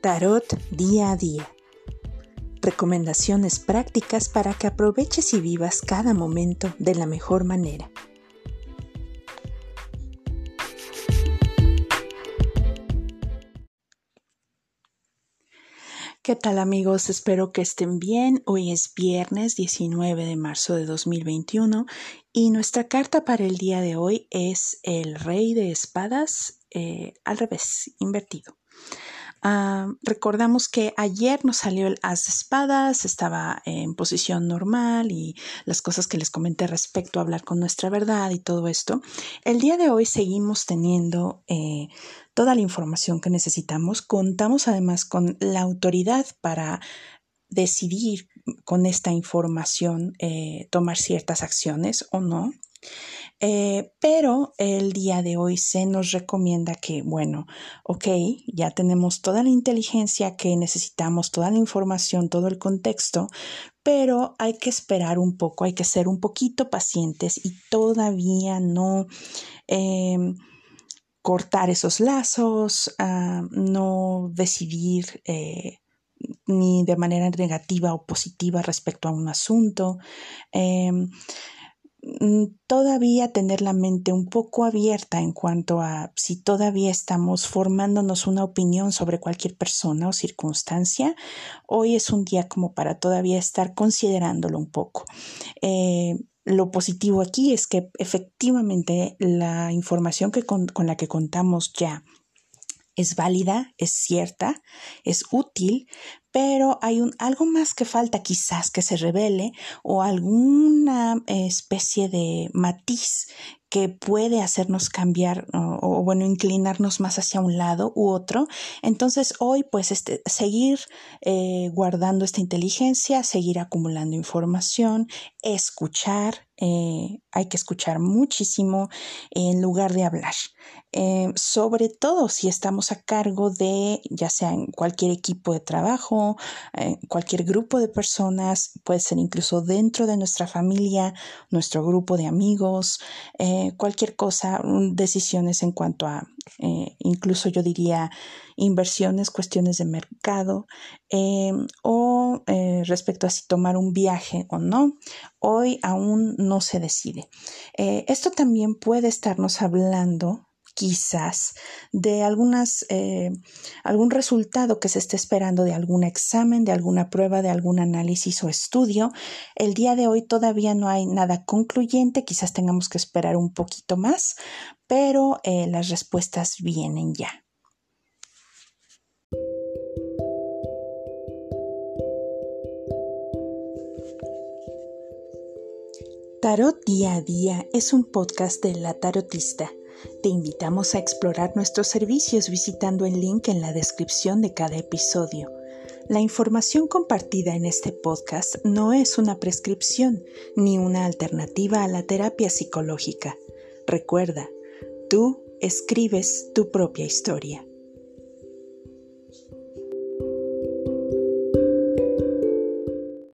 Tarot día a día. Recomendaciones prácticas para que aproveches y vivas cada momento de la mejor manera. ¿Qué tal amigos? Espero que estén bien. Hoy es viernes 19 de marzo de 2021 y nuestra carta para el día de hoy es el rey de espadas eh, al revés, invertido. Ah, recordamos que ayer nos salió el as de espadas, estaba en posición normal y las cosas que les comenté respecto a hablar con nuestra verdad y todo esto. El día de hoy seguimos teniendo eh, toda la información que necesitamos. Contamos además con la autoridad para decidir con esta información eh, tomar ciertas acciones o no. Eh, pero el día de hoy se nos recomienda que, bueno, ok, ya tenemos toda la inteligencia que necesitamos, toda la información, todo el contexto, pero hay que esperar un poco, hay que ser un poquito pacientes y todavía no em, cortar esos lazos, ah, no decidir. Eh, ni de manera negativa o positiva respecto a un asunto. Em, todavía tener la mente un poco abierta en cuanto a si todavía estamos formándonos una opinión sobre cualquier persona o circunstancia, hoy es un día como para todavía estar considerándolo un poco. Eh, lo positivo aquí es que efectivamente la información que con la que contamos ya es válida, es cierta, es útil, pero hay un, algo más que falta quizás que se revele o alguna especie de matiz que puede hacernos cambiar o, bueno, inclinarnos más hacia un lado u otro. Entonces hoy pues este, seguir eh, guardando esta inteligencia, seguir acumulando información, escuchar, eh, hay que escuchar muchísimo en lugar de hablar. Eh, sobre todo si estamos a cargo de, ya sea en cualquier equipo de trabajo, cualquier grupo de personas, puede ser incluso dentro de nuestra familia, nuestro grupo de amigos, eh, cualquier cosa, decisiones en cuanto a, eh, incluso yo diría, inversiones, cuestiones de mercado o respecto a si tomar un viaje o no. Hoy aún no se decide. esto también puede estarnos hablando quizás de algunas, eh, algún resultado que se esté esperando de algún examen, de alguna prueba, de algún análisis o estudio. El día de hoy todavía no hay nada concluyente, quizás tengamos que esperar un poquito más, pero eh, las respuestas vienen ya. Tarot Día a Día es un podcast de La Tarotista te invitamos a explorar nuestros servicios visitando el link en la descripción de cada episodio. La información compartida en este podcast no es una prescripción ni una alternativa a la terapia psicológica. Recuerda, tú escribes tu propia historia.